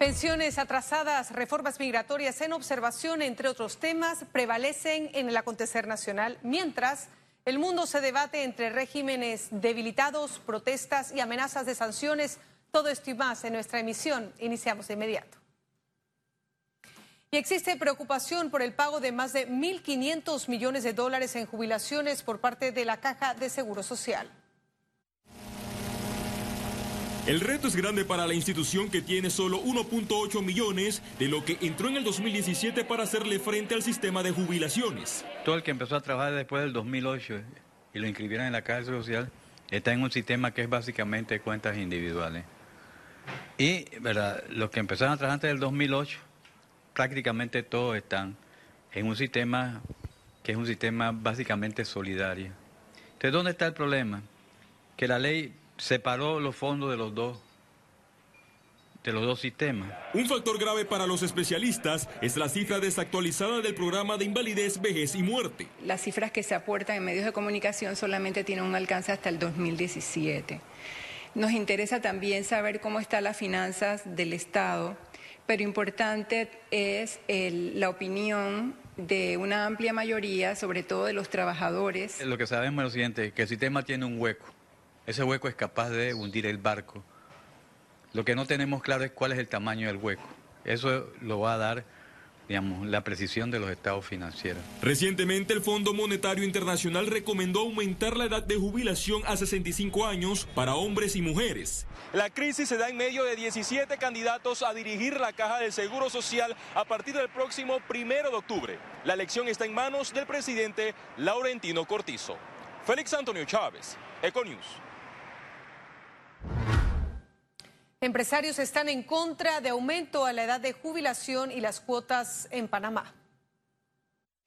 Pensiones atrasadas, reformas migratorias en observación, entre otros temas, prevalecen en el acontecer nacional, mientras el mundo se debate entre regímenes debilitados, protestas y amenazas de sanciones. Todo esto y más en nuestra emisión. Iniciamos de inmediato. Y existe preocupación por el pago de más de 1.500 millones de dólares en jubilaciones por parte de la Caja de Seguro Social. El reto es grande para la institución que tiene solo 1.8 millones de lo que entró en el 2017 para hacerle frente al sistema de jubilaciones. Todo el que empezó a trabajar después del 2008 y lo inscribieron en la Caja Social está en un sistema que es básicamente cuentas individuales. Y ¿verdad? los que empezaron a trabajar antes del 2008, prácticamente todos están en un sistema que es un sistema básicamente solidario. Entonces, ¿dónde está el problema? Que la ley separó los fondos de los dos de los dos sistemas. Un factor grave para los especialistas es la cifra desactualizada del programa de invalidez, vejez y muerte. Las cifras que se aportan en medios de comunicación solamente tienen un alcance hasta el 2017. Nos interesa también saber cómo están las finanzas del Estado, pero importante es la opinión de una amplia mayoría, sobre todo de los trabajadores. Lo que sabemos es lo siguiente, que el sistema tiene un hueco ese hueco es capaz de hundir el barco. Lo que no tenemos claro es cuál es el tamaño del hueco. Eso lo va a dar, digamos, la precisión de los estados financieros. Recientemente el Fondo Monetario Internacional recomendó aumentar la edad de jubilación a 65 años para hombres y mujeres. La crisis se da en medio de 17 candidatos a dirigir la Caja del Seguro Social a partir del próximo primero de octubre. La elección está en manos del presidente Laurentino Cortizo. Félix Antonio Chávez, Econews. Empresarios están en contra de aumento a la edad de jubilación y las cuotas en Panamá.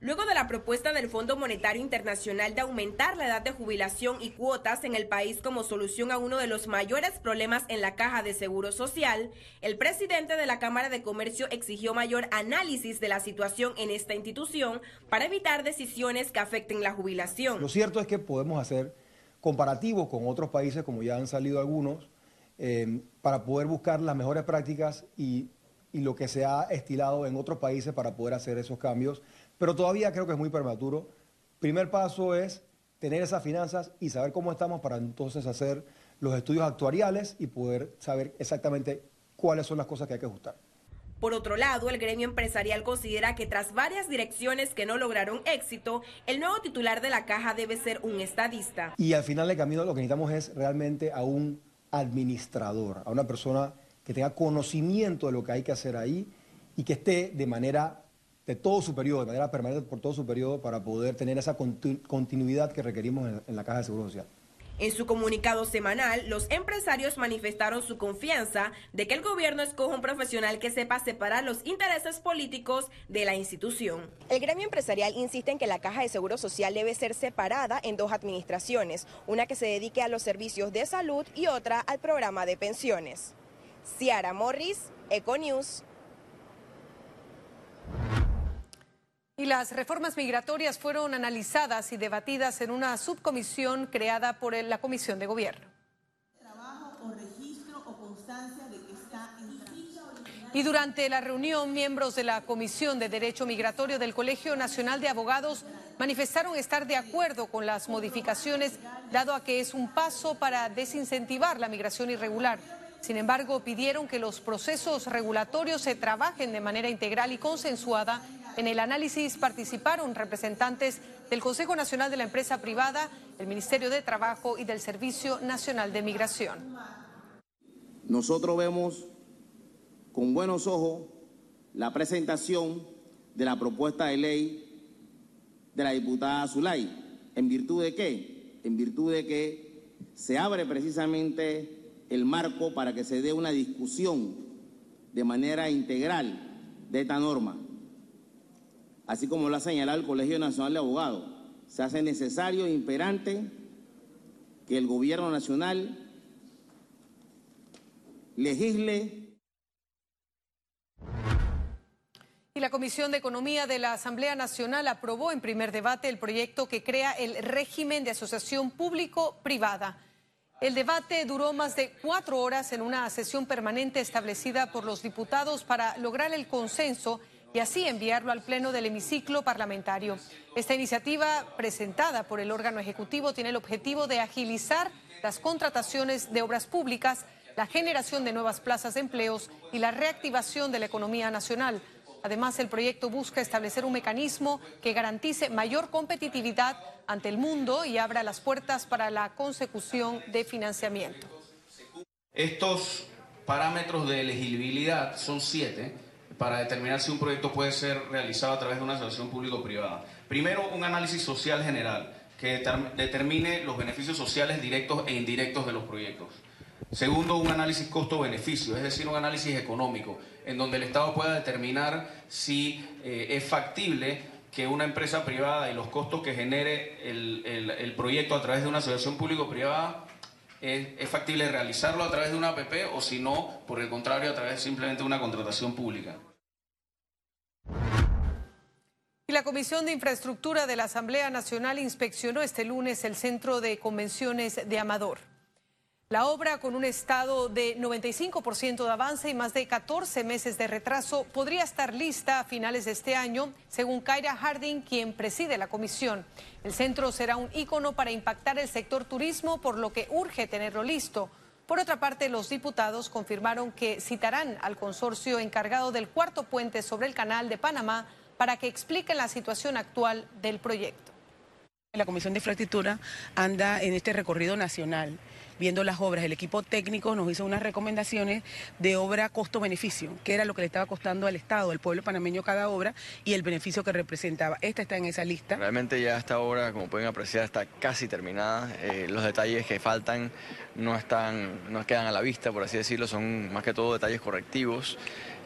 Luego de la propuesta del Fondo Monetario Internacional de aumentar la edad de jubilación y cuotas en el país como solución a uno de los mayores problemas en la caja de seguro social, el presidente de la Cámara de Comercio exigió mayor análisis de la situación en esta institución para evitar decisiones que afecten la jubilación. Lo cierto es que podemos hacer comparativos con otros países, como ya han salido algunos, eh, para poder buscar las mejores prácticas y, lo que se ha estilado en otros países para poder hacer esos cambios. Pero todavía creo que es muy prematuro. Primer paso es tener esas finanzas y saber cómo estamos para entonces hacer los estudios actuariales y poder saber exactamente cuáles son las cosas que hay que ajustar. Por otro lado, el gremio empresarial considera que tras varias direcciones que no lograron éxito, el nuevo titular de la caja debe ser un estadista. Y al final del camino lo que necesitamos es realmente a un administrador, a una persona que tenga conocimiento de lo que hay que hacer ahí y que esté de manera de todo su periodo, de manera permanente por todo su periodo para poder tener esa continuidad que requerimos en, en la Caja de Seguro Social. En su comunicado semanal, los empresarios manifestaron su confianza de que el gobierno escoja un profesional que sepa separar los intereses políticos de la institución. El gremio empresarial insiste en que la Caja de Seguro Social debe ser separada en dos administraciones, una que se dedique a los servicios de salud y otra al programa de pensiones. Ciara Morris, Econews. Y las reformas migratorias fueron analizadas y debatidas en una subcomisión creada por la Comisión de Gobierno. Y durante la reunión, miembros de la Comisión de Derecho Migratorio del Colegio Nacional de Abogados manifestaron estar de acuerdo con las modificaciones, dado a que es un paso para desincentivar la migración irregular. Sin embargo, pidieron que los procesos regulatorios se trabajen de manera integral y consensuada en el análisis participaron representantes del Consejo Nacional de la Empresa Privada, el Ministerio de Trabajo y del Servicio Nacional de Migración. Nosotros vemos con buenos ojos la presentación de la propuesta de ley de la diputada Zulay. ¿En virtud de qué? En virtud de que se abre precisamente el marco para que se dé una discusión de manera integral de esta norma así como lo ha señalado el Colegio Nacional de Abogados, se hace necesario e imperante que el Gobierno Nacional legisle. Y la Comisión de Economía de la Asamblea Nacional aprobó en primer debate el proyecto que crea el régimen de asociación público-privada. El debate duró más de cuatro horas en una sesión permanente establecida por los diputados para lograr el consenso y así enviarlo al Pleno del hemiciclo parlamentario. Esta iniciativa, presentada por el órgano ejecutivo, tiene el objetivo de agilizar las contrataciones de obras públicas, la generación de nuevas plazas de empleos y la reactivación de la economía nacional. Además, el proyecto busca establecer un mecanismo que garantice mayor competitividad ante el mundo y abra las puertas para la consecución de financiamiento. Estos parámetros de elegibilidad son siete para determinar si un proyecto puede ser realizado a través de una asociación público-privada. Primero, un análisis social general que determine los beneficios sociales directos e indirectos de los proyectos. Segundo, un análisis costo-beneficio, es decir, un análisis económico, en donde el Estado pueda determinar si eh, es factible que una empresa privada y los costos que genere el, proyecto a través de una asociación público-privada es, factible realizarlo a través de una APP o si no, por el contrario, a través simplemente de una contratación pública. Y la Comisión de Infraestructura de la Asamblea Nacional inspeccionó este lunes el Centro de Convenciones de Amador. La obra, con un estado de 95% de avance y más de 14 meses de retraso, podría estar lista a finales de este año, según Kyra Harding, quien preside la comisión. El centro será un ícono para impactar el sector turismo, por lo que urge tenerlo listo. Por otra parte, los diputados confirmaron que citarán al consorcio encargado del cuarto puente sobre el canal de Panamá para que expliquen la situación actual del proyecto. La Comisión de Infraestructura anda en este recorrido nacional viendo las obras. El equipo técnico nos hizo unas recomendaciones de obra costo-beneficio, que era lo que le estaba costando al Estado, al pueblo panameño cada obra y el beneficio que representaba. Esta está en esa lista. Realmente ya esta obra, como pueden apreciar, está casi terminada. Eh, los detalles que faltan no, están, no quedan a la vista, por así decirlo, son más que todo detalles correctivos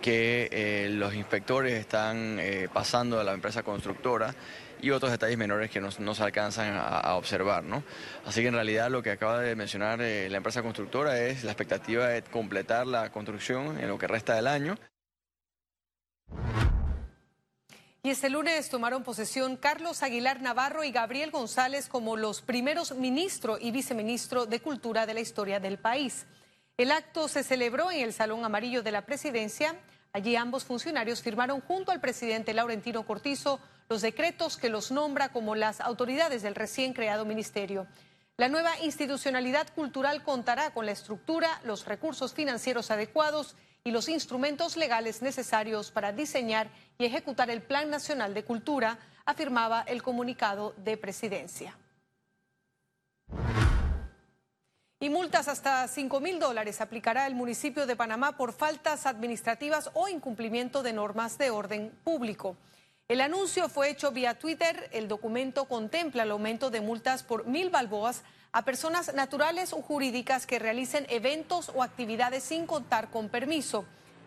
que eh, los inspectores están eh, pasando a la empresa constructora y otros detalles menores que no, se alcanzan a, observar. ¿no? Así que en realidad lo que acaba de mencionar eh, la empresa constructora es la expectativa de completar la construcción en lo que resta del año. Y este lunes tomaron posesión Carlos Aguilar Navarro y Gabriel González como los primeros ministro y viceministro de Cultura de la historia del país. El acto se celebró en el Salón Amarillo de la Presidencia. Allí ambos funcionarios firmaron junto al presidente Laurentino Cortizo los decretos que los nombra como las autoridades del recién creado ministerio. La nueva institucionalidad cultural contará con la estructura, los recursos financieros adecuados y los instrumentos legales necesarios para diseñar y ejecutar el Plan Nacional de Cultura, afirmaba el comunicado de presidencia. Y multas hasta 5 mil dólares aplicará el municipio de Panamá por faltas administrativas o incumplimiento de normas de orden público. El anuncio fue hecho vía Twitter. El documento contempla el aumento de multas por mil balboas a personas naturales o jurídicas que realicen eventos o actividades sin contar con permiso.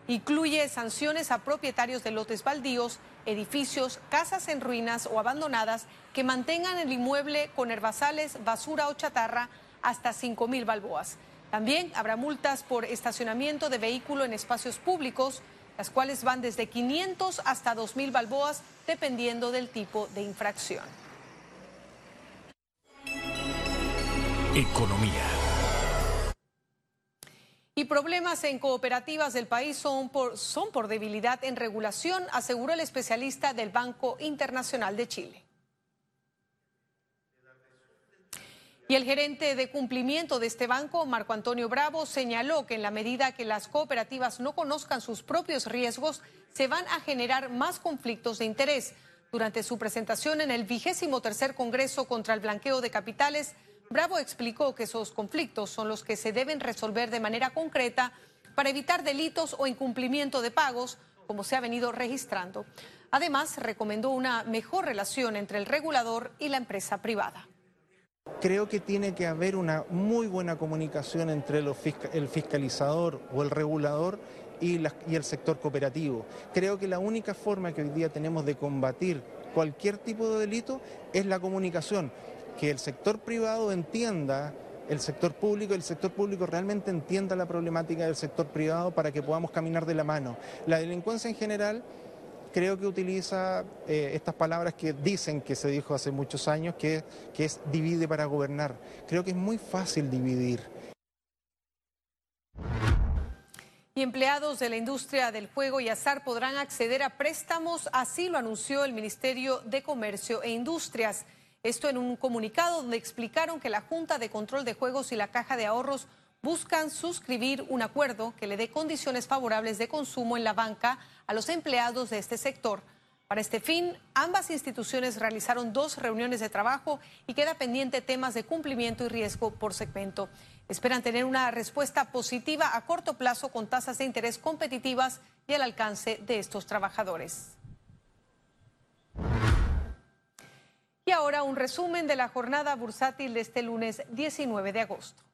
Incluye sanciones a propietarios de lotes baldíos, edificios, casas en ruinas o abandonadas que mantengan el inmueble con herbazales, basura o chatarra hasta 5 mil balboas. También habrá multas por estacionamiento de vehículo en espacios públicos las cuales van desde 500 hasta 2.000 balboas, dependiendo del tipo de infracción. Economía. Y problemas en cooperativas del país son por, son por debilidad en regulación, aseguró el especialista del Banco Internacional de Chile. Y el gerente de cumplimiento de este banco, Marco Antonio Bravo, señaló que en la medida que las cooperativas no conozcan sus propios riesgos, se van a generar más conflictos de interés. Durante su presentación en el vigésimo tercer Congreso contra el Blanqueo de Capitales, Bravo explicó que esos conflictos son los que se deben resolver de manera concreta para evitar delitos o incumplimiento de pagos, como se ha venido registrando. Además, recomendó una mejor relación entre el regulador y la empresa privada. Creo que tiene que haber una muy buena comunicación entre el fiscalizador o el regulador y, el sector cooperativo. Creo que la única forma que hoy día tenemos de combatir cualquier tipo de delito es la comunicación, que el sector privado entienda el sector público, el sector público realmente entienda la problemática del sector privado para que podamos caminar de la mano. La delincuencia en general creo que utiliza eh, estas palabras que dicen que se dijo hace muchos años, que, que es divide para gobernar. Creo que es muy fácil dividir. Y empleados de la industria del juego y azar podrán acceder a préstamos, así lo anunció el Ministerio de Comercio e Industrias. Esto en un comunicado donde explicaron que la Junta de Control de Juegos y la Caja de Ahorros buscan suscribir un acuerdo que le dé condiciones favorables de consumo en la banca a los empleados de este sector. Para este fin, ambas instituciones realizaron dos reuniones de trabajo y queda pendiente temas de cumplimiento y riesgo por segmento. Esperan tener una respuesta positiva a corto plazo con tasas de interés competitivas y al alcance de estos trabajadores. Y ahora un resumen de la jornada bursátil de este lunes 19 de agosto.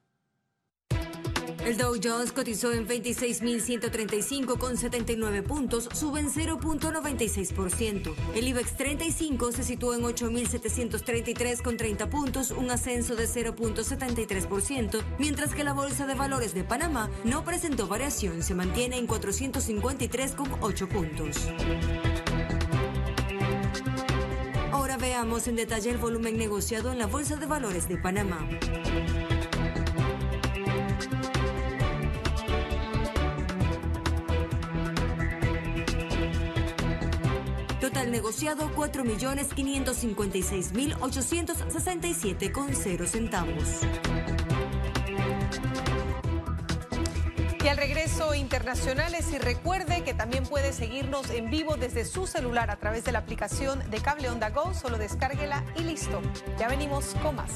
El Dow Jones cotizó en 26.135 con 79 puntos, sube en 0.96%. El IBEX 35 se situó en 8.733 con 30 puntos, un ascenso de 0.73%, mientras que la Bolsa de Valores de Panamá no presentó variación, se mantiene en 453 con 8 puntos. Ahora veamos en detalle el volumen negociado en la Bolsa de Valores de Panamá. Total negociado 4.556.867,0 centavos. Y al regreso internacionales y recuerde que también puede seguirnos en vivo desde su celular a través de la aplicación de Cable Onda Go, solo descárguela y listo. Ya venimos con más.